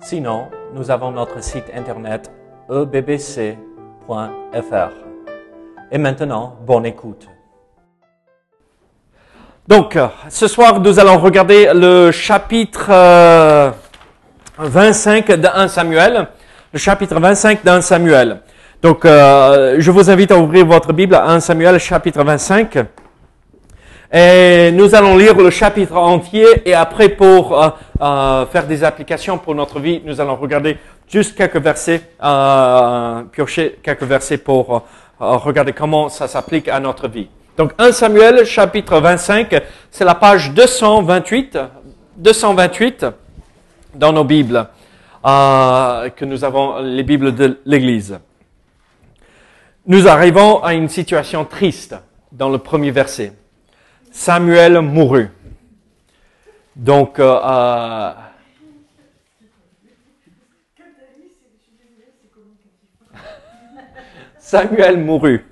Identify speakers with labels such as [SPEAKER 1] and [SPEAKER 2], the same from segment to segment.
[SPEAKER 1] Sinon, nous avons notre site internet ebbc.fr. Et maintenant, bonne écoute. Donc, euh, ce soir, nous allons regarder le chapitre euh, 25 de 1 Samuel. Le chapitre 25 d'un Samuel. Donc, euh, je vous invite à ouvrir votre Bible à 1 Samuel, chapitre 25. Et nous allons lire le chapitre entier et après pour euh, euh, faire des applications pour notre vie, nous allons regarder juste quelques versets, euh, piocher quelques versets pour euh, regarder comment ça s'applique à notre vie. Donc 1 Samuel chapitre 25, c'est la page 228, 228 dans nos Bibles, euh, que nous avons les Bibles de l'Église. Nous arrivons à une situation triste dans le premier verset. Samuel mourut. Donc, euh, euh, Samuel mourut.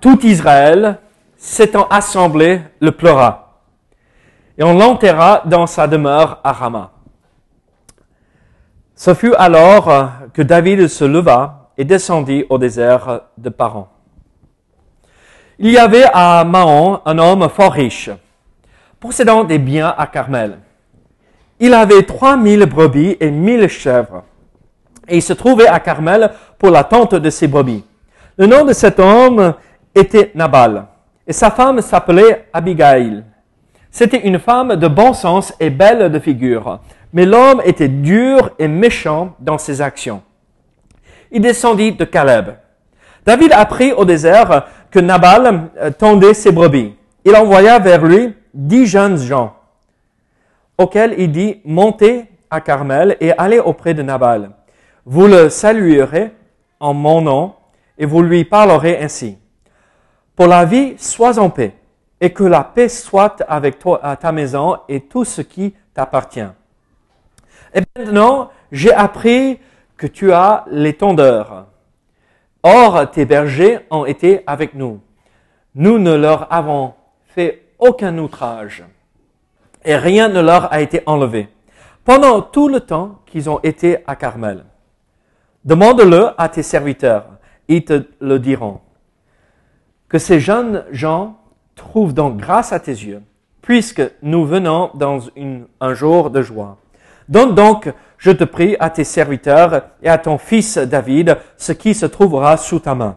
[SPEAKER 1] Tout Israël, s'étant assemblé, le pleura. Et on l'enterra dans sa demeure à Rama. Ce fut alors que David se leva et descendit au désert de Paran. Il y avait à Mahon un homme fort riche, possédant des biens à Carmel. Il avait trois mille brebis et mille chèvres, et il se trouvait à Carmel pour la tente de ses brebis. Le nom de cet homme était Nabal, et sa femme s'appelait Abigail. C'était une femme de bon sens et belle de figure, mais l'homme était dur et méchant dans ses actions. Il descendit de Caleb. David apprit au désert Nabal euh, tendait ses brebis. Il envoya vers lui dix jeunes gens, auxquels il dit, montez à Carmel et allez auprès de Nabal. Vous le saluerez en mon nom et vous lui parlerez ainsi. Pour la vie, sois en paix et que la paix soit avec toi à ta maison et tout ce qui t'appartient. Et maintenant, j'ai appris que tu as les tondeurs. Or, tes bergers ont été avec nous. Nous ne leur avons fait aucun outrage et rien ne leur a été enlevé pendant tout le temps qu'ils ont été à Carmel. Demande-le à tes serviteurs, ils te le diront. Que ces jeunes gens trouvent donc grâce à tes yeux, puisque nous venons dans un jour de joie. Donne donc, je te prie, à tes serviteurs et à ton fils David ce qui se trouvera sous ta main.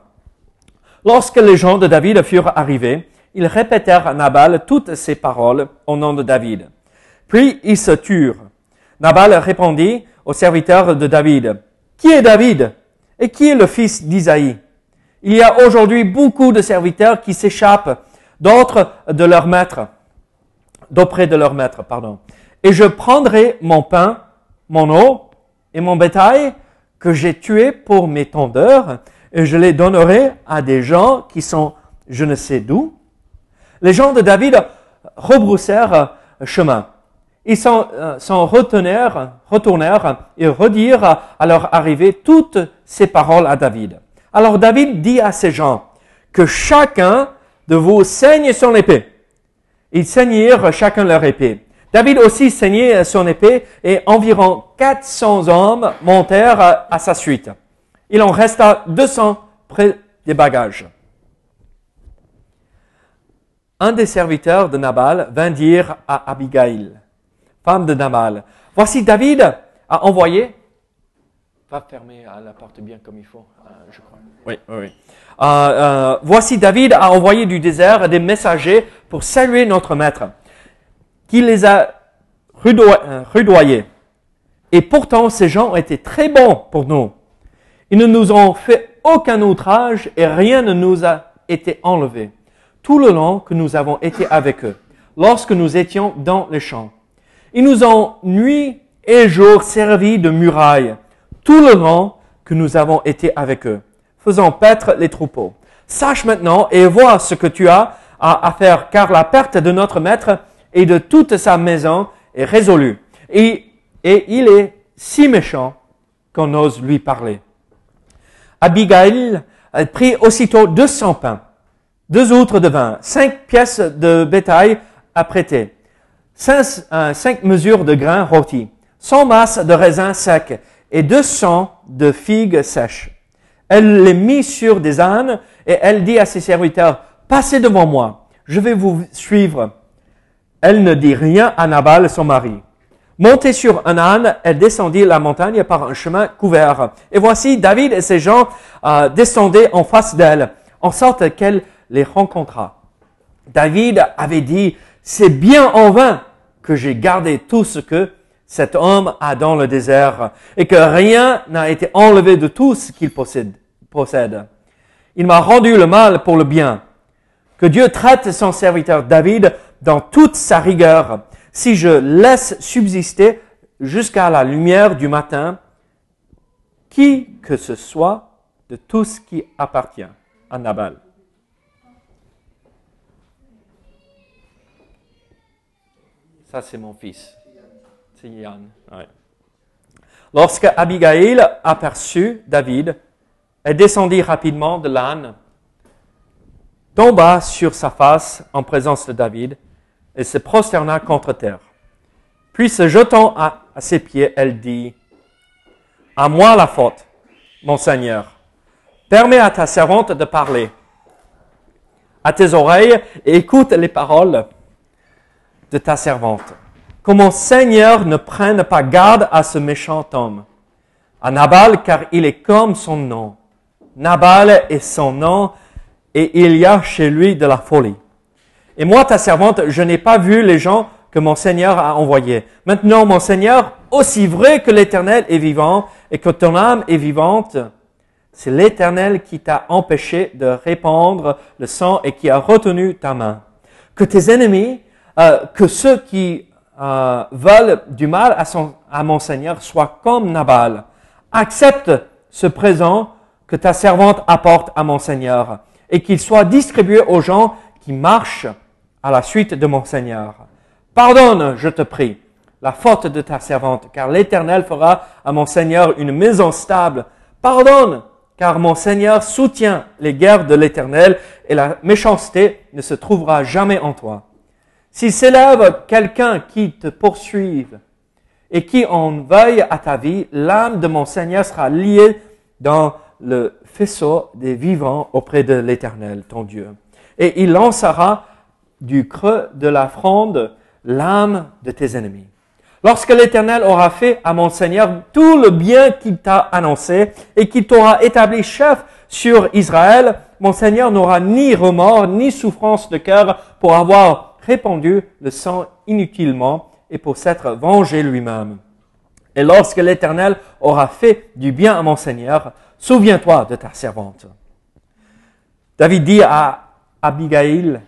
[SPEAKER 1] Lorsque les gens de David furent arrivés, ils répétèrent à Nabal toutes ces paroles au nom de David. Puis ils se turent. Nabal répondit aux serviteurs de David, Qui est David et qui est le fils d'Isaïe? Il y a aujourd'hui beaucoup de serviteurs qui s'échappent d'autres de leur maître, d'auprès de leur maître, pardon. Et je prendrai mon pain, mon eau et mon bétail que j'ai tué pour mes tondeurs et je les donnerai à des gens qui sont je ne sais d'où. Les gens de David rebroussèrent chemin. Ils s'en s'en retenèrent, retournèrent et redirent à leur arrivée toutes ces paroles à David. Alors David dit à ces gens que chacun de vous saigne son épée. Ils saignirent chacun leur épée. David aussi saignait son épée et environ 400 hommes montèrent à sa suite. Il en resta 200 près des bagages. Un des serviteurs de Nabal vint dire à Abigail, femme de Nabal, voici David a envoyé, va fermer la porte bien comme il faut, je crois. Oui, oui, oui. Euh, euh, voici David a envoyé du désert des messagers pour saluer notre maître, qui les a rudoyés. Et pourtant, ces gens été très bons pour nous. Ils ne nous ont fait aucun outrage et rien ne nous a été enlevé. Tout le long que nous avons été avec eux, lorsque nous étions dans les champs. Ils nous ont nui et jour servi de muraille tout le long que nous avons été avec eux, faisant paître les troupeaux. Sache maintenant et vois ce que tu as à, faire, car la perte de notre maître et de toute sa maison est résolue. Et, et il est si méchant qu'on ose lui parler. Abigail prit aussitôt 200 pains, deux outres de vin, cinq pièces de bétail à prêter, cinq, euh, cinq mesures de grains rôtis, cent masses de raisins secs et deux cents de figues sèches. Elle les mit sur des ânes et elle dit à ses serviteurs, passez devant moi, je vais vous suivre. Elle ne dit rien à Nabal, son mari. Montée sur un âne, elle descendit la montagne par un chemin couvert. Et voici, David et ses gens euh, descendaient en face d'elle, en sorte qu'elle les rencontra. David avait dit, c'est bien en vain que j'ai gardé tout ce que cet homme a dans le désert et que rien n'a été enlevé de tout ce qu'il possède. possède. Il m'a rendu le mal pour le bien. Que Dieu traite son serviteur David dans toute sa rigueur. Si je laisse subsister jusqu'à la lumière du matin, qui que ce soit de tout ce qui appartient à Nabal. Ça, c'est mon fils. C'est Yann. Lorsque Abigail aperçut David, elle descendit rapidement de l'âne, tomba sur sa face en présence de David et se prosterna contre terre. Puis se jetant à, ses pieds, elle dit, À moi la faute, mon Seigneur. Permets à ta servante de parler. À tes oreilles écoute les paroles de ta servante que mon Seigneur ne prenne pas garde à ce méchant homme, à Nabal, car il est comme son nom. Nabal est son nom, et il y a chez lui de la folie. Et moi, ta servante, je n'ai pas vu les gens que mon Seigneur a envoyés. Maintenant, mon Seigneur, aussi vrai que l'Éternel est vivant et que ton âme est vivante, c'est l'Éternel qui t'a empêché de répandre le sang et qui a retenu ta main. Que tes ennemis, euh, que ceux qui veulent du mal à, à mon Seigneur soit comme Nabal. Accepte ce présent que ta servante apporte à mon Seigneur et qu'il soit distribué aux gens qui marchent à la suite de mon Seigneur. Pardonne, je te prie, la faute de ta servante, car l'Éternel fera à mon Seigneur une maison stable. Pardonne, car mon Seigneur soutient les guerres de l'Éternel et la méchanceté ne se trouvera jamais en toi. S'il s'élève quelqu'un qui te poursuive et qui en veuille à ta vie, l'âme de mon Seigneur sera liée dans le faisceau des vivants auprès de l'Éternel, ton Dieu. Et il lancera du creux de la fronde l'âme de tes ennemis. Lorsque l'Éternel aura fait à mon Seigneur tout le bien qu'il t'a annoncé et qu'il t'aura établi chef sur Israël, mon Seigneur n'aura ni remords ni souffrance de cœur pour avoir répandu le sang inutilement et pour s'être vengé lui-même. Et lorsque l'Éternel aura fait du bien à mon Seigneur, souviens-toi de ta servante. David dit à Abigail,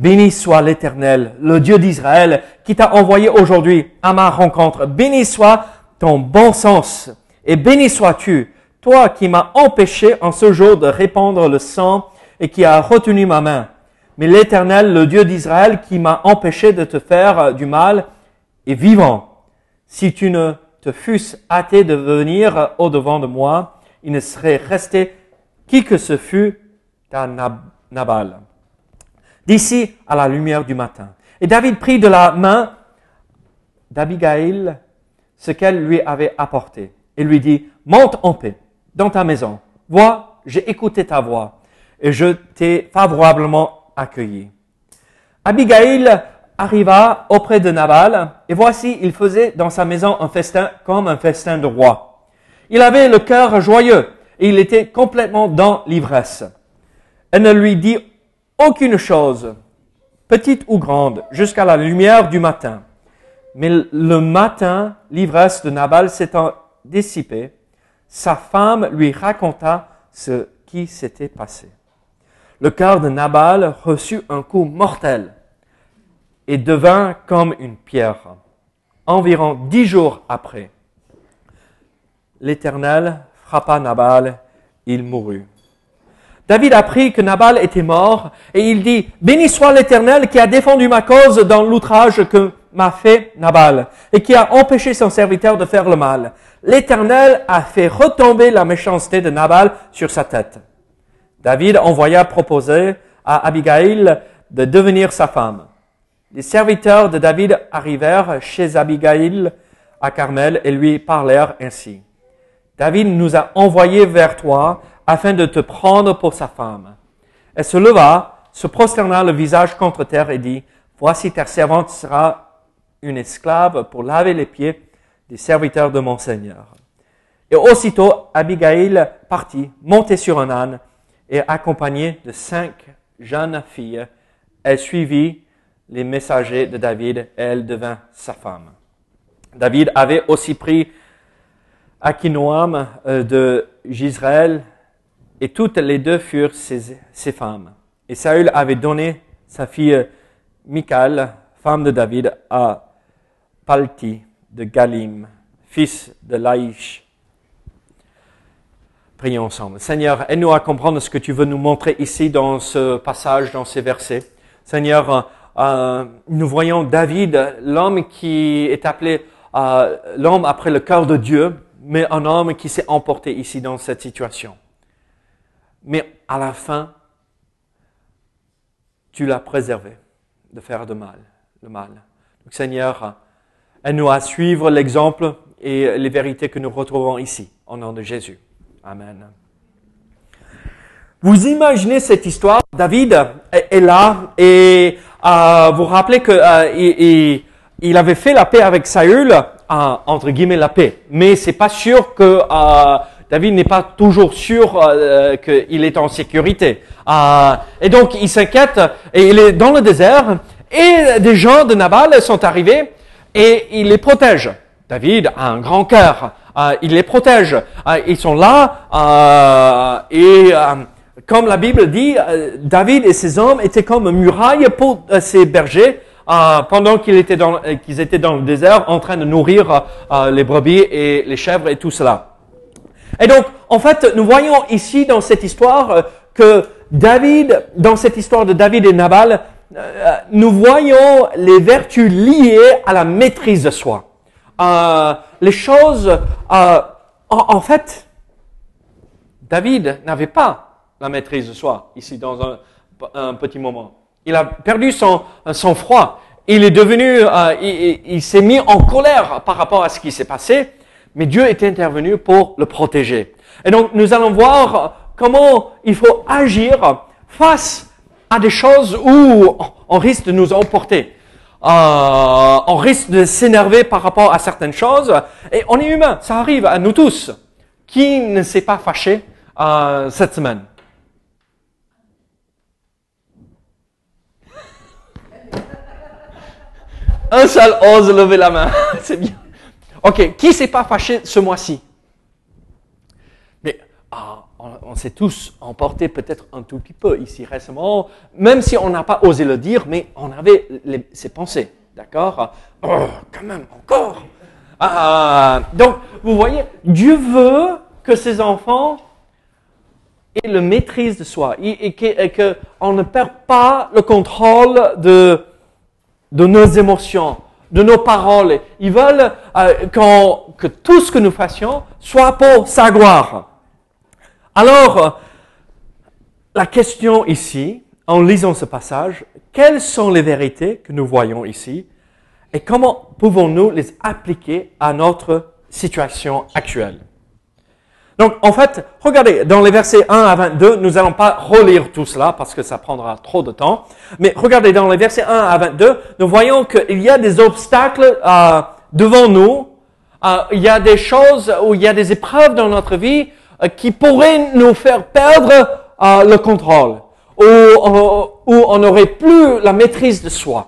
[SPEAKER 1] Béni soit l'Éternel, le Dieu d'Israël, qui t'a envoyé aujourd'hui à ma rencontre. Béni soit ton bon sens et béni sois-tu, toi qui m'as empêché en ce jour de répandre le sang et qui as retenu ma main mais l'Éternel, le Dieu d'Israël, qui m'a empêché de te faire euh, du mal, est vivant. Si tu ne te fusses hâté de venir au-devant de moi, il ne serait resté qui que ce fût ta Nabal. D'ici à la lumière du matin. Et David prit de la main d'Abigail ce qu'elle lui avait apporté et lui dit, monte en paix dans ta maison. Vois, j'ai écouté ta voix et je t'ai favorablement accueilli. Abigail arriva auprès de Nabal, et voici, il faisait dans sa maison un festin comme un festin de roi. Il avait le cœur joyeux, et il était complètement dans l'ivresse. Elle ne lui dit aucune chose, petite ou grande, jusqu'à la lumière du matin. Mais le matin, l'ivresse de Nabal s'étant dissipée, sa femme lui raconta ce qui s'était passé le cœur de Nabal reçut un coup mortel et devint comme une pierre. environ dix jours après, l'Éternel frappa Nabal, il mourut. David apprit que Nabal était mort et il dit, Béni soit l'Éternel qui a défendu ma cause dans l'outrage que m'a fait Nabal et qui a empêché son serviteur de faire le mal. L'Éternel a fait retomber la méchanceté de Nabal sur sa tête. David envoya proposer à Abigail de devenir sa femme. Les serviteurs de David arrivèrent chez Abigail à Carmel et lui parlèrent ainsi. David nous a envoyés vers toi afin de te prendre pour sa femme. Elle se leva, se prosterna le visage contre terre et dit, Voici ta servante sera une esclave pour laver les pieds des serviteurs de mon Seigneur. Et aussitôt, Abigail partit, montée sur un âne et accompagnée de cinq jeunes filles. Elle suivit les messagers de David et elle devint sa femme. David avait aussi pris Akinoam euh, de Gisraël et toutes les deux furent ses, femmes. Et Saül avait donné sa fille Michal, femme de David, à Palti de Galim, fils de Laïch. Prions ensemble. Seigneur, aide-nous à comprendre ce que tu veux nous montrer ici dans ce passage, dans ces versets. Seigneur, euh, nous voyons David, l'homme qui est appelé euh, l'homme après le cœur de Dieu, mais un homme qui s'est emporté ici dans cette situation mais à la fin, tu l'as préservé de faire de mal, le mal. Donc Seigneur, aide-nous à suivre l'exemple et les vérités que nous retrouvons ici, au nom de Jésus. Amen. Vous imaginez cette histoire, David est là et euh, vous rappelez que euh, il, avait fait la paix avec Saül, euh, entre guillemets la paix, mais c'est pas sûr que euh, David n'est pas toujours sûr euh, qu'il est en sécurité. Euh, et donc il s'inquiète et il est dans le désert et des gens de Nabal sont arrivés et il les protège. David a un grand cœur, euh, il les protège. ils sont là et comme la Bible dit, David et ses hommes étaient comme murailles pour ses bergers. pendant qu'ils étaient dans le désert en train de nourrir les brebis et les chèvres et tout cela. Et donc, en fait, nous voyons ici dans cette histoire euh, que David, dans cette histoire de David et Nabal, euh, nous voyons les vertus liées à la maîtrise de soi. Euh, les choses, en, fait, David n'avait pas la maîtrise de soi ici dans un, petit moment. Il a perdu son, son froid. Il est devenu, il s'est mis en colère par rapport à ce qui s'est passé mais Dieu est intervenu pour le protéger. Et donc, nous allons voir comment il faut agir face à des choses où on risque de nous emporter. Euh, on risque de s'énerver par rapport à certaines choses. Et on est humain, ça arrive à nous tous. Qui ne s'est pas fâché euh, cette semaine? Un seul ose lever la main, c'est bien. Ok, qui s'est pas fâché ce mois-ci? Mais ah, on, s'est tous emportés peut-être un tout petit peu ici récemment, même si on n'a pas osé le dire, mais on avait ces pensées, d'accord? Oh, quand même, encore! Ah, Donc, vous voyez, Dieu veut que ses enfants aient le maîtrise de soi et, qu'on ne perd pas le contrôle de, de nos émotions de nos paroles. Ils veulent euh, que tout ce que nous fassions soit pour sa gloire. Alors, la question ici, en lisant ce passage, quelles sont les vérités que nous voyons ici et comment pouvons-nous les appliquer à notre situation actuelle? Donc, en fait, regardez, dans les versets 1 à 22, nous n'allons pas relire tout cela parce que ça prendra trop de temps. Mais regardez, dans les versets 1 à 22, nous voyons qu'il y a des obstacles euh, devant nous. Euh, il y a des choses où il y a des épreuves dans notre vie euh, qui pourraient nous faire perdre le contrôle, où, où on n'aurait plus la maîtrise de soi.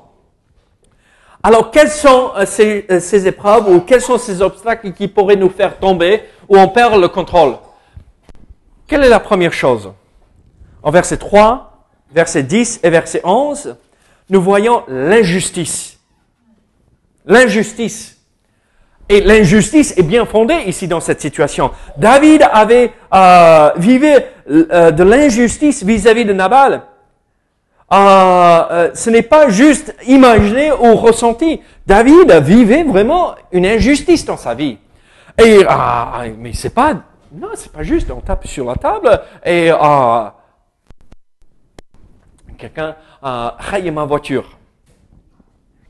[SPEAKER 1] Alors, quelles sont ces épreuves ou quels sont ces obstacles qui pourraient nous faire tomber où on perd le contrôle. Quelle est la première chose? En verset 3, verset 10 et verset 11, nous voyons l'injustice. L'injustice. Et l'injustice est bien fondée ici dans cette situation. David avait euh, vivait euh, de l'injustice vis-à-vis de Nabal. Euh, euh, ce n'est pas juste imaginé ou ressenti. David vivait vraiment une injustice dans sa vie. Et ah, mais c'est pas non, c'est pas juste. On tape sur la table et euh, quelqu'un a rayé ma voiture.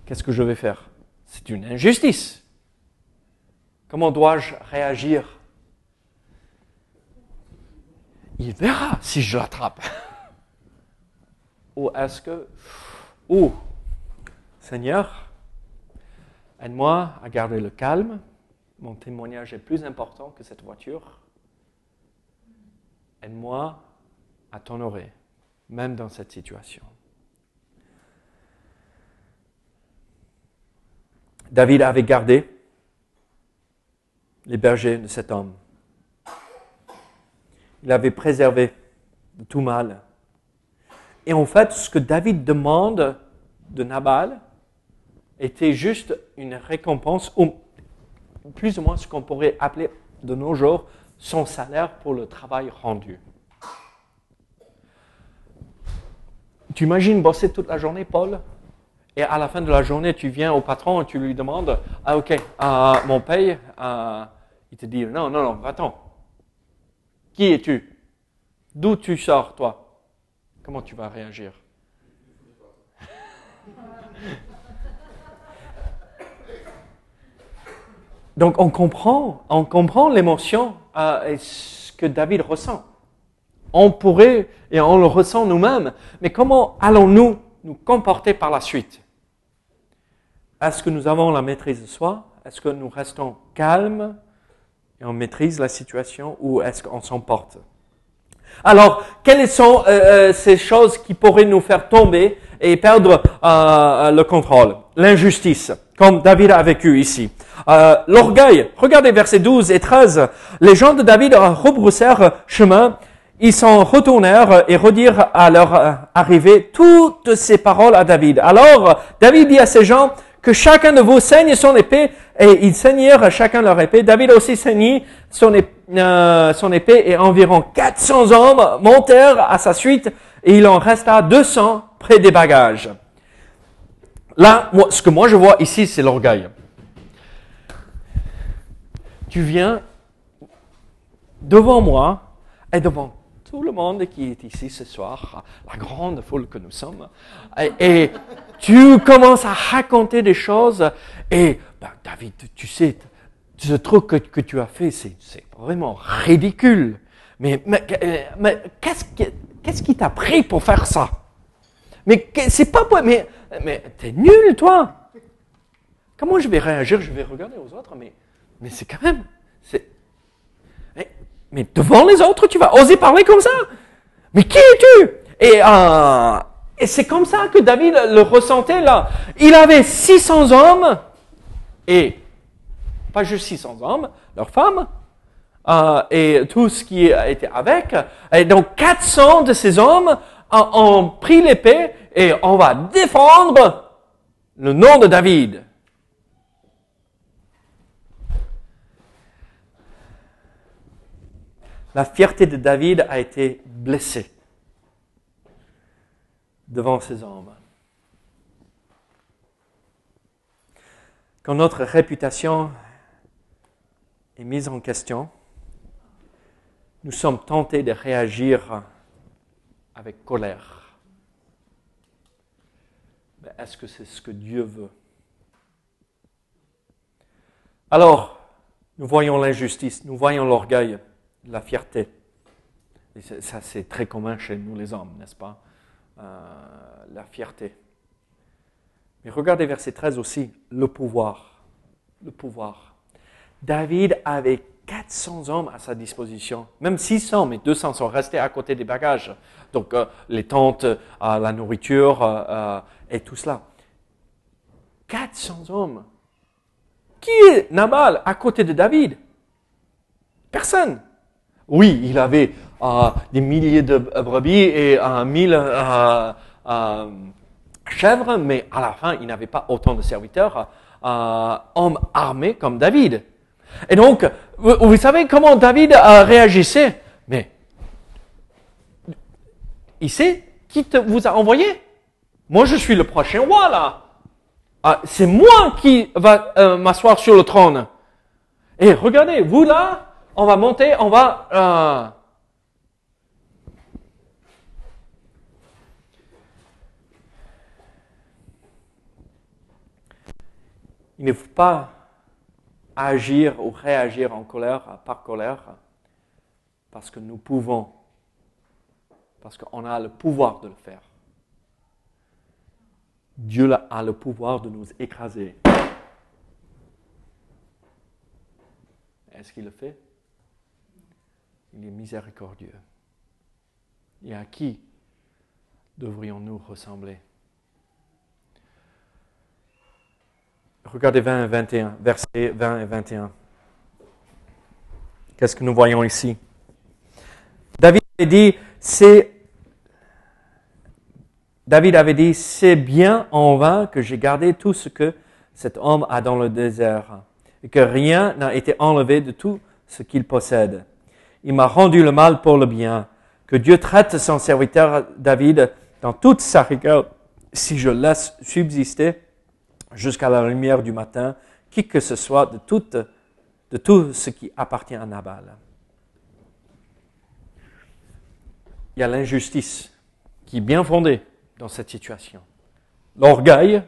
[SPEAKER 1] Qu'est-ce que je vais faire? C'est une injustice. Comment dois-je réagir? Il verra si je l'attrape. Ou est-ce que, ou Seigneur, aide-moi à garder le calme. Mon témoignage est plus important que cette voiture. Aide-moi à t'honorer, même dans cette situation. David avait gardé les bergers de cet homme. Il avait préservé tout mal. Et en fait, ce que David demande de Nabal était juste une récompense, ou plus ou moins ce qu'on pourrait appeler de nos jours son salaire pour le travail rendu. Tu imagines bosser toute la journée, Paul, et à la fin de la journée, tu viens au patron et tu lui demandes, ah ok, euh, mon paye, euh, il te dit, non, non, non, attends. Qui es-tu? D'où tu sors, toi? Comment tu vas réagir Donc on comprend, on comprend l'émotion euh, et ce que David ressent. On pourrait, et on le ressent nous-mêmes, mais comment allons-nous nous comporter par la suite? Est-ce que nous avons la maîtrise de soi? Est-ce que nous restons calmes et on maîtrise la situation ou est-ce qu'on s'emporte? Alors, quelles sont euh, euh, ces choses qui pourraient nous faire tomber et perdre le contrôle L'injustice, comme David a vécu ici. Euh, l'orgueil. Regardez versets 12 et 13. Les gens de David rebroussèrent chemin. Ils s'en retournèrent et redirent à leur arrivée toutes ces paroles à David. Alors David dit à ces gens que chacun de vous saigne son épée et ils saignèrent chacun leur épée. David aussi saignit euh, son épée et environ 400 hommes montèrent à sa suite et il en resta 200 près des bagages. Là, moi, ce que moi je vois ici, c'est l'orgueil tu viens devant moi et devant tout le monde qui est ici ce soir, la grande foule que nous sommes, et, tu commences à raconter des choses, et ben, David, tu sais, ce truc que, tu as fait, c'est vraiment ridicule. Mais, qu'est-ce qui t'a pris pour faire ça? Mais c'est pas mais, mais t'es nul, toi. Comment je vais réagir? Je vais regarder aux autres, mais mais c'est quand même. Mais, devant les autres, tu vas oser parler comme ça Mais qui es-tu? Et, euh, et c'est comme ça que David le ressentait là. Il avait 600 hommes, et pas juste 600 hommes, leurs femmes, euh, et tout ce qui était avec. Et donc 400 de ces hommes ont pris l'épée et on va défendre le nom de David. la fierté de David a été blessée devant ses hommes. Quand notre réputation est mise en question, nous sommes tentés de réagir avec colère. Mais est-ce que c'est ce que Dieu veut? Alors, nous voyons l'injustice, nous voyons l'orgueil la fierté. ça, c'est très commun chez nous les hommes, n'est-ce pas? Euh, La fierté. Mais regardez verset 13 aussi, le pouvoir. Le pouvoir. David avait 400 hommes à sa disposition, même 600, mais 200 sont restés à côté des bagages. Donc euh, les tentes, euh, la nourriture et tout cela. 400 hommes. Qui est Nabal à côté de David? Personne. Oui, il avait euh, des milliers de brebis et euh, mille euh, chèvres, mais à la fin, il n'avait pas autant de serviteurs. euh, homme armé comme David. Et donc, vous, savez comment David euh, réagissait Mais il sait qui vous a envoyé. Moi, je suis le prochain roi là. Ah, c'est moi qui va euh, m'asseoir sur le trône. Et regardez, vous là, on va monter, on va. Euh, Il ne faut pas agir ou réagir en colère par colère parce que nous pouvons, parce qu'on a le pouvoir de le faire. Dieu a le pouvoir de nous écraser. Est-ce qu'il le fait? Il est miséricordieux. Et à qui devrions-nous ressembler? Regardez 20 et 21, versets 20 et 21. Qu'est-ce que nous voyons ici? David avait dit, c'est David avait dit, c'est bien en vain que j'ai gardé tout ce que cet homme a dans le désert, et que rien n'a été enlevé de tout ce qu'il possède. Il m'a rendu le mal pour le bien. Que Dieu traite son serviteur David dans toute sa rigueur si je laisse subsister jusqu'à la lumière du matin, qui que ce soit de tout, ce qui appartient à Nabal. Il y a l'injustice qui est bien fondée dans cette situation. L'orgueil,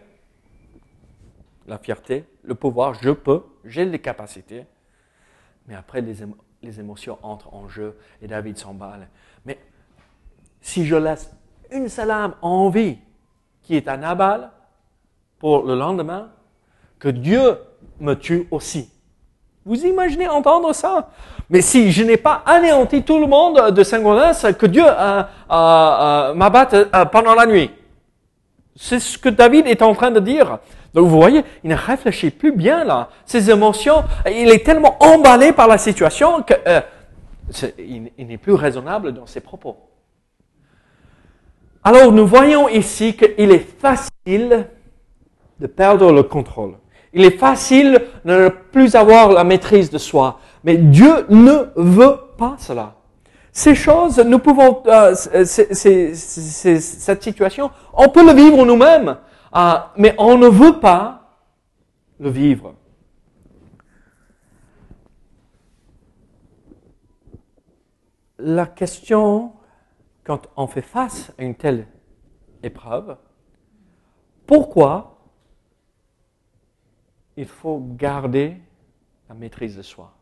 [SPEAKER 1] la fierté, le pouvoir, je peux, j'ai les capacités, mais après les, les émotions entrent en jeu et David s'emballe. Mais si je laisse une seule âme en vie qui est à Nabal, pour le lendemain, que Dieu me tue aussi. Vous imaginez entendre ça? Mais si je n'ai pas anéanti tout le monde de Saint-Gaudens, que Dieu euh, euh, euh, m'abatte pendant la nuit. C'est ce que David est en train de dire. Donc vous voyez, il ne réfléchit plus bien là. Ses émotions, il est tellement emballé par la situation qu'il il n'est plus raisonnable dans ses propos. Alors nous voyons ici qu'il est facile de perdre le contrôle. Il est facile de ne plus avoir la maîtrise de soi, mais Dieu ne veut pas cela. Ces choses, nous pouvons, euh, cette situation, on peut le vivre nous-mêmes, euh, mais on ne veut pas le vivre. La question, quand on fait face à une telle épreuve, pourquoi il faut garder la maîtrise de soi.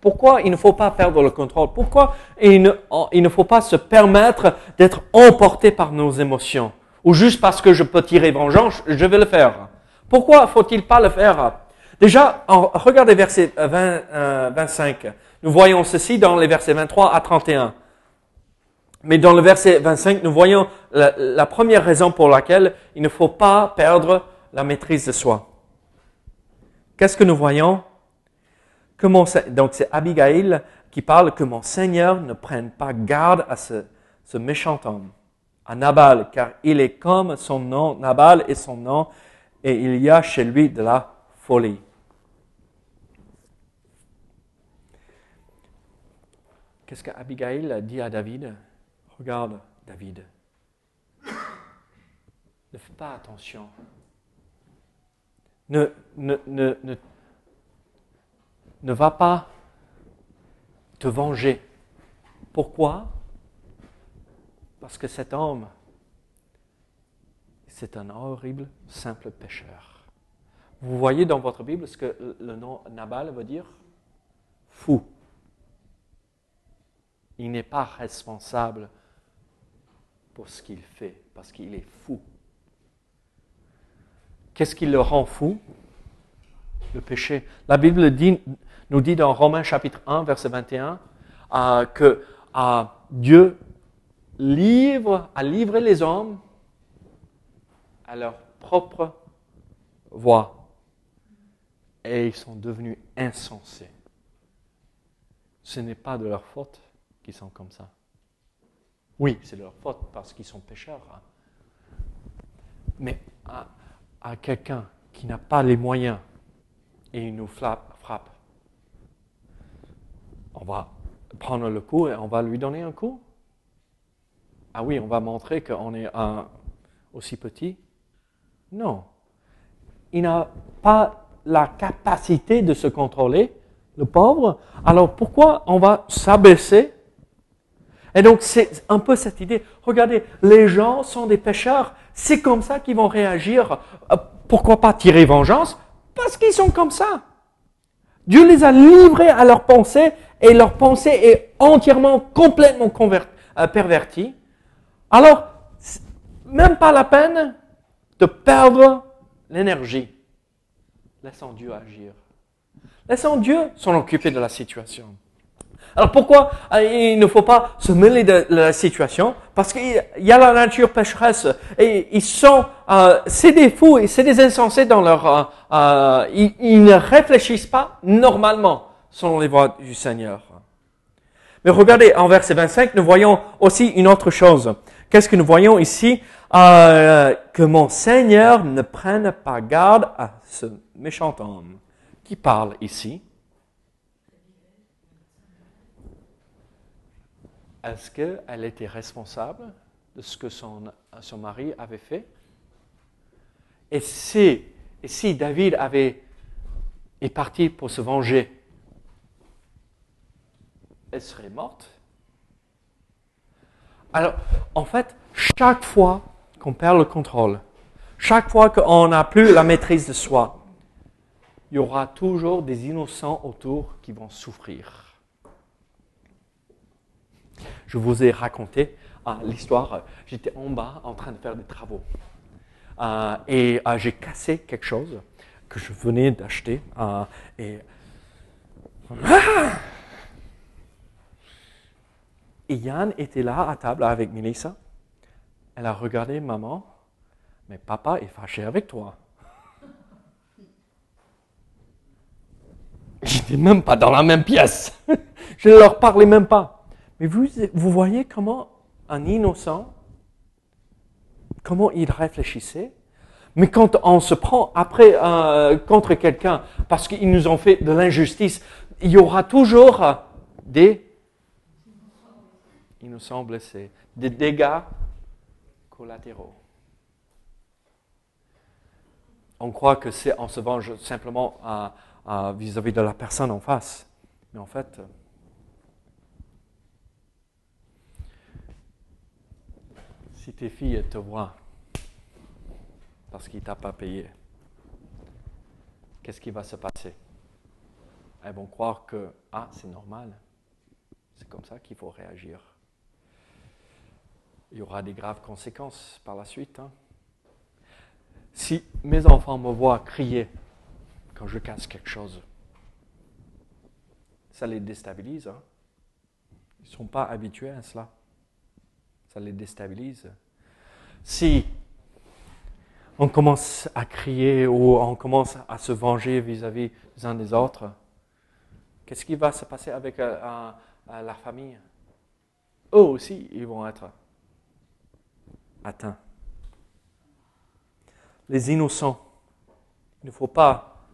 [SPEAKER 1] Pourquoi il ne faut pas perdre le contrôle? Pourquoi il ne, il ne faut pas se permettre d'être emporté par nos émotions? Ou juste parce que je peux tirer vengeance, je vais le faire. Pourquoi faut-il pas le faire? Déjà, regardez verset 20, 25. Euh, nous voyons ceci dans les versets 23 à 31. Mais dans le verset 25, nous voyons la première raison pour laquelle il ne faut pas perdre la maîtrise de soi. Qu'est-ce que nous voyons? Donc c'est Abigail qui parle que mon Seigneur ne prenne pas garde à ce, méchant homme, à Nabal, car il est comme son nom, Nabal est son nom, et il y a chez lui de la folie. Qu'est-ce qu'Abigail a dit à David? Regarde, David, ne fais pas attention ne, va pas te venger. Pourquoi? Parce que cet homme, c'est un horrible, simple pécheur. Vous voyez dans votre Bible ce que le nom Nabal veut dire? Fou. Il n'est pas responsable pour ce qu'il fait, parce qu'il est fou. Qu'est-ce qui le rend fou? Le péché. La Bible nous dit dans Romains chapitre 1, verset 21, euh, que euh, Dieu livre, a livré les hommes à leur propre voie. Et ils sont devenus insensés. Ce n'est pas de leur faute qu'ils sont comme ça. Oui, c'est de leur faute parce qu'ils sont pécheurs. Hein. Mais à quelqu'un qui n'a pas les moyens et il nous frappe, on va prendre le coup et on va lui donner un coup Ah oui, on va montrer qu'on est aussi petit Non. Il n'a pas la capacité de se contrôler, le pauvre. Alors pourquoi on va s'abaisser? Et donc c'est un peu cette idée. Regardez, les gens sont des pécheurs. C'est comme ça qu'ils vont réagir. Euh, pourquoi pas tirer vengeance? Parce qu'ils sont comme ça. Dieu les a livrés à leurs pensées et leur pensée est entièrement, complètement euh, pervertie. Alors, même pas la peine de perdre l'énergie. Laissons Dieu agir. Laissons Dieu s'en occuper de la situation. Alors pourquoi euh, il ne faut pas se mêler de la situation? Parce qu'il y a la nature pécheresse et ils sont, euh, c'est des fous et c'est des insensés dans leur, euh, euh ils, ne réfléchissent pas normalement selon les voies du Seigneur. Mais regardez, en verset 25, nous voyons aussi une autre chose. Qu'est-ce que nous voyons ici? Euh, Que mon Seigneur ne prenne pas garde à ce méchant homme qui parle ici. Est-ce qu'elle était responsable de ce que son, mari avait fait? Et si, et si David avait, est parti pour se venger, elle serait morte? Alors, en fait, chaque fois qu'on perd le contrôle, chaque fois qu'on n'a plus la maîtrise de soi, il y aura toujours des innocents autour qui vont souffrir. Je vous ai raconté ah, l'histoire, j'étais en bas en train de faire des travaux. Euh, et euh, j'ai cassé quelque chose que je venais d'acheter. Euh, et ah et Yann était là à table avec Melissa. Elle a regardé maman, mais papa est fâché avec toi. J'étais même pas dans la même pièce. Je ne leur parlais même pas. Mais vous, voyez comment un innocent, comment il réfléchissait. Mais quand on se prend après euh, contre quelqu'un parce qu'ils nous ont fait de l'injustice, il y aura toujours des semble, c'est des dégâts collatéraux. On croit que c'est on se venge simplement vis-à-vis de la personne en face. Mais en fait, si tes filles te voient parce qu'ils ne t'ont pas payé, qu'est-ce qui va se passer? Elles vont croire que, ah, c'est normal. C'est comme ça qu'il faut réagir il y aura des graves conséquences par la suite. Hein. Si mes enfants me voient crier quand je casse quelque chose, ça les déstabilise. Hein. Ils ne sont pas habitués à cela. Ça les déstabilise. Si on commence à crier ou on commence à se venger vis-à-vis des uns des autres, qu'est-ce qui va se passer avec euh, la famille? Eux aussi, ils vont être atteint. Les innocents, il ne faut pas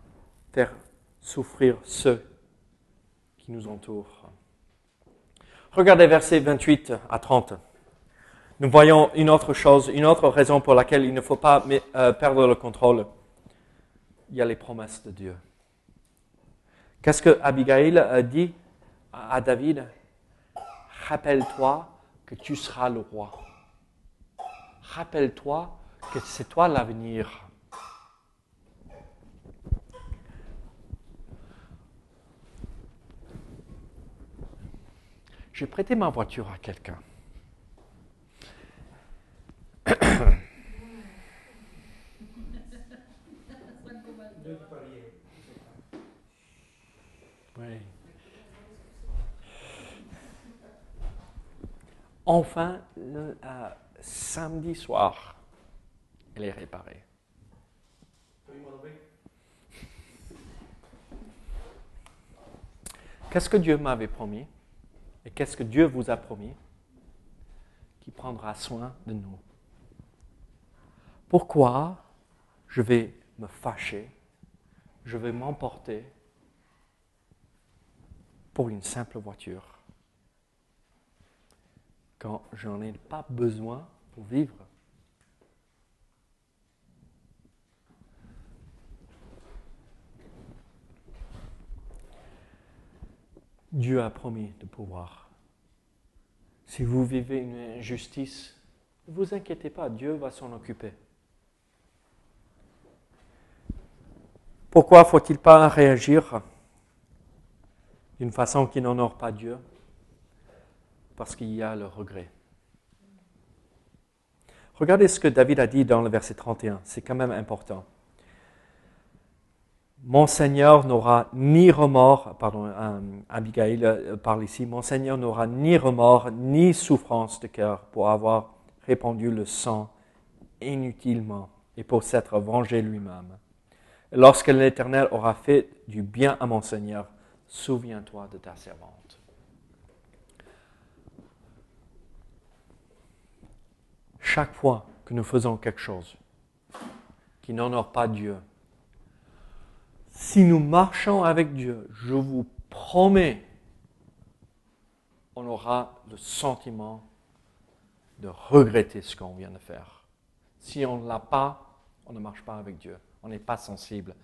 [SPEAKER 1] faire souffrir ceux qui nous entourent. Regardez versets 28 à 30. Nous voyons une autre chose, une autre raison pour laquelle il ne faut pas euh, perdre le contrôle. Il y a les promesses de Dieu. Qu'est-ce que Abigail a dit à David? Rappelle-toi que tu seras le roi rappelle-toi que c'est toi l'avenir. J'ai prêté ma voiture à quelqu'un. Enfin, euh, samedi soir, elle est réparée. Qu'est-ce que Dieu m'avait promis et qu'est-ce que Dieu vous a promis Qui prendra soin de nous? Pourquoi je vais me fâcher, je vais m'emporter pour une simple voiture quand j'en ai pas besoin pour vivre. Dieu a promis de pouvoir. Si vous vivez une injustice, ne vous inquiétez pas, Dieu va s'en occuper. Pourquoi faut-il pas réagir? D'une façon qui n'honore pas Dieu Parce qu'il y a le regret. Regardez ce que David a dit dans le verset 31, c'est quand même important. Mon Seigneur n'aura ni remords, pardon, euh, Abigail euh, parle ici, mon Seigneur n'aura ni remords ni souffrance de cœur pour avoir répandu le sang inutilement et pour s'être vengé lui-même. Lorsque l'Éternel aura fait du bien à mon Seigneur, souviens-toi de ta servante. Chaque fois que nous faisons quelque chose qui n'honore pas Dieu, si nous marchons avec Dieu, je vous promets, on aura le sentiment de regretter ce qu'on vient de faire. Si on ne l'a pas, on ne marche pas avec Dieu. On n'est pas sensible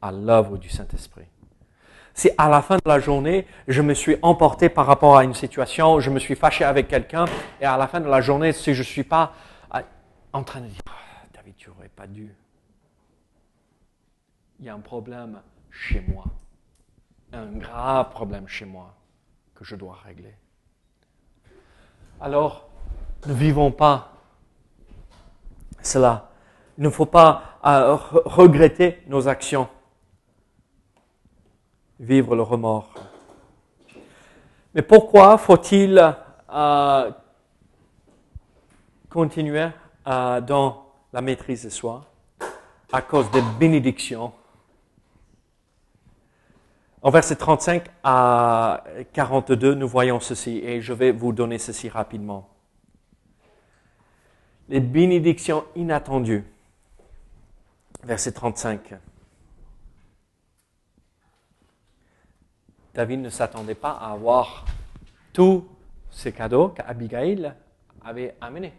[SPEAKER 1] à l'œuvre du Saint-Esprit. Si à la fin de la journée, je me suis emporté par rapport à une situation, je me suis fâché avec quelqu'un, et à la fin de la journée, si je ne suis pas euh, en train de dire, ah, David, tu n'aurais pas dû, il y a un problème chez moi, un grave problème chez moi que je dois régler. Alors, ne vivons pas cela. Il ne faut pas euh, regretter nos actions, vivre le remords. Mais pourquoi faut-il euh, continuer euh, dans la maîtrise de soi À cause des bénédictions? En verset 35 à 42, nous voyons ceci, et je vais vous donner ceci rapidement. Les bénédictions inattendues. Verset 35. David ne s'attendait pas à avoir tous ces cadeaux qu'Abigail avait amenés.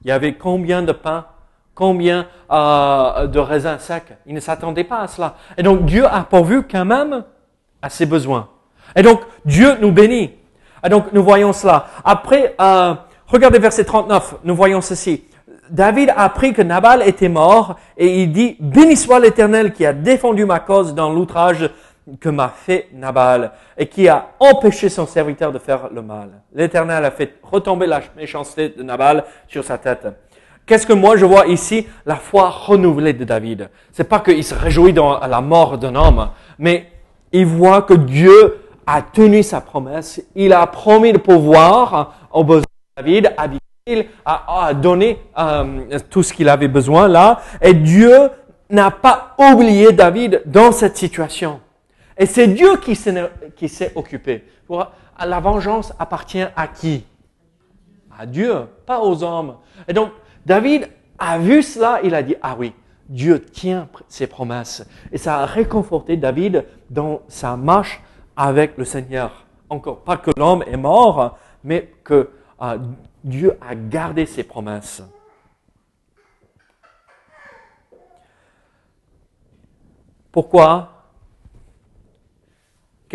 [SPEAKER 1] Il y avait combien de pains combien euh, de raisins secs? Il ne s'attendait pas à cela. Et donc Dieu a pourvu quand même à ses besoins. Et donc Dieu nous bénit. Et donc nous voyons cela. Après, euh, regardez verset 39, nous voyons ceci. David a appris que Nabal était mort et il dit, béni soit l'Éternel qui a défendu ma cause dans l'outrage que m'a fait Nabal et qui a empêché son serviteur de faire le mal. L'Éternel a fait retomber la méchanceté de Nabal sur sa tête. Qu'est-ce que moi je vois ici? La foi renouvelée de David. C'est pas qu'il se réjouit dans la mort d'un homme, mais il voit que Dieu a tenu sa promesse. Il a promis de pouvoir au besoin de David. A, a donné tout ce qu'il avait besoin là. Et Dieu n'a pas oublié David dans cette situation. Et c'est Dieu qui s'est occupé. La vengeance appartient à qui? À Dieu, pas aux hommes. Et donc, David a vu cela, il a dit, ah oui, Dieu tient ses promesses. Et ça a réconforté David dans sa marche avec le Seigneur. Encore pas que l'homme est mort, mais que euh, Dieu a gardé ses promesses. Pourquoi?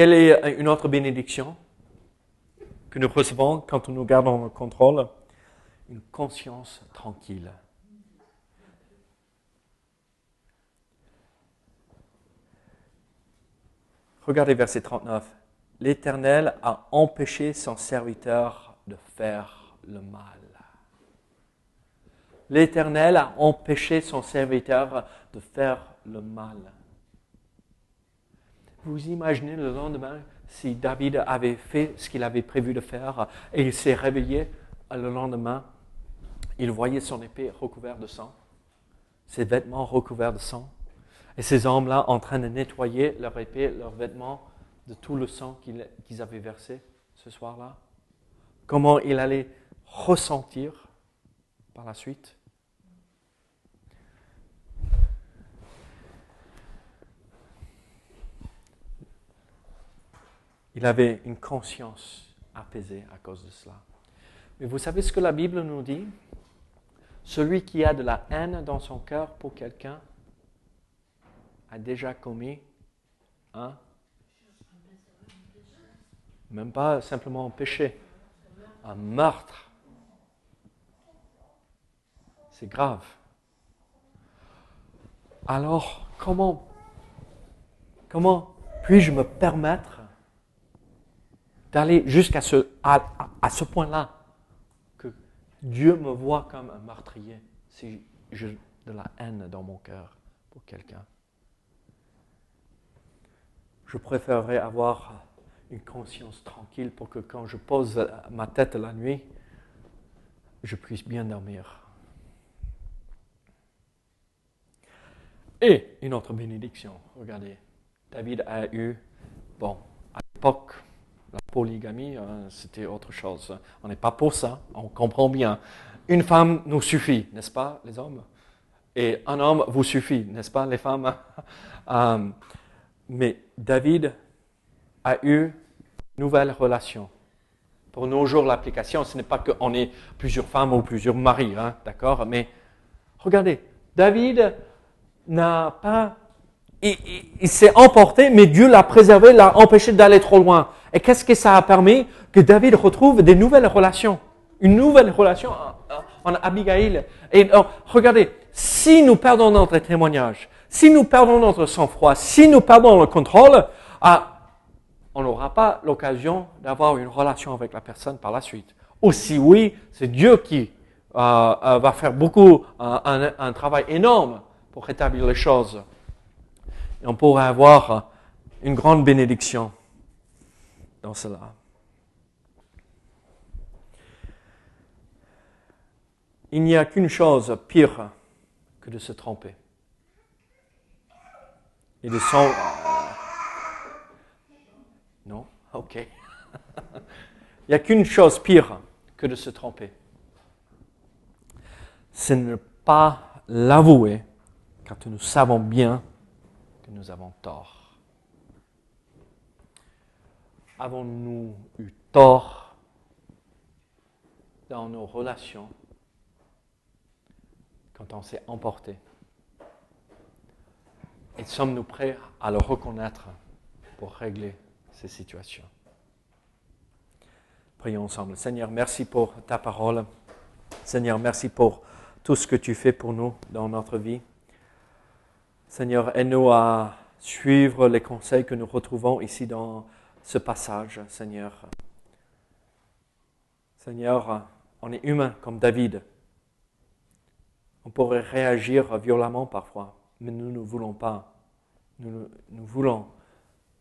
[SPEAKER 1] Quelle est une autre bénédiction que nous recevons quand nous gardons le contrôle? Une conscience tranquille. Regardez verset 39. L'Éternel a empêché son serviteur de faire le mal. L'Éternel a empêché son serviteur de faire le mal. Vous imaginez le lendemain si David avait fait ce qu'il avait prévu de faire et il s'est réveillé le lendemain il voyait son épée recouverte de sang, ses vêtements recouverts de sang, et ces hommes-là en train de nettoyer leur épée, leurs vêtements de tout le sang qu'ils avaient versé ce soir-là. Comment il allait ressentir par la suite? Il avait une conscience apaisée à cause de cela. Mais vous savez ce que la Bible nous dit? Celui qui a de la haine dans son cœur pour quelqu'un a déjà commis un, même pas simplement un péché, un meurtre. C'est grave. Alors, comment, comment puis-je me permettre d'aller jusqu'à ce, point-là que Dieu me voit comme un meurtrier si j'ai de la haine dans mon cœur pour quelqu'un Je préférerais avoir une conscience tranquille pour que quand je pose ma tête la nuit, je puisse bien dormir. Et une autre bénédiction, regardez, David a eu, bon, à l'époque, polygamie, hein, c'était autre chose. On n'est pas pour ça, on comprend bien. Une femme nous suffit, n'est-ce pas, les hommes? Et un homme vous suffit, n'est-ce pas, les femmes? Euh, Mais David a eu une nouvelle relation. Pour nos jours, l'application, ce n'est pas qu'on ait plusieurs femmes ou plusieurs maris, hein, d'accord? Mais regardez, David n'a pas il, s'est emporté, mais Dieu l'a préservé, l'a empêché d'aller trop loin. Et qu'est-ce que ça a permis Que David retrouve des nouvelles relations. Une nouvelle relation en Abigail. Et regardez, si nous perdons notre témoignage, si nous perdons notre sang-froid, si nous perdons le contrôle, on n'aura pas l'occasion d'avoir une relation avec la personne par la suite. Ou si oui, c'est Dieu qui euh, euh, va faire beaucoup, euh, un travail énorme pour rétablir les choses on pourrait avoir une grande bénédiction dans cela. Il n'y a qu'une chose pire que de se tromper. Et de son... Non? Ok. Il n'y a qu'une chose pire que de se tromper. C'est ne pas l'avouer quand nous savons bien nous avons tort Avons-nous eu tort dans nos relations quand on s'est emporté? Et sommes-nous prêts à le reconnaître pour régler ces situations? Prions ensemble. Seigneur, merci pour ta parole. Seigneur, merci pour tout ce que tu fais pour nous dans notre vie. Seigneur, aide-nous à suivre les conseils que nous retrouvons ici dans ce passage, Seigneur. Seigneur, on est humain comme David. On pourrait réagir violemment parfois, mais nous ne voulons pas. Nous, nous voulons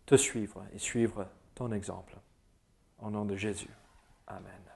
[SPEAKER 1] te suivre et suivre ton exemple. Au nom de Jésus. Amen.